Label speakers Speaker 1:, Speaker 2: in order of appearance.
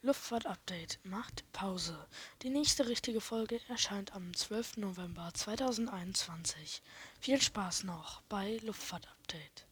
Speaker 1: Luftfahrt-Update macht Pause. Die nächste richtige Folge erscheint am 12. November 2021. Viel Spaß noch bei Luftfahrt-Update.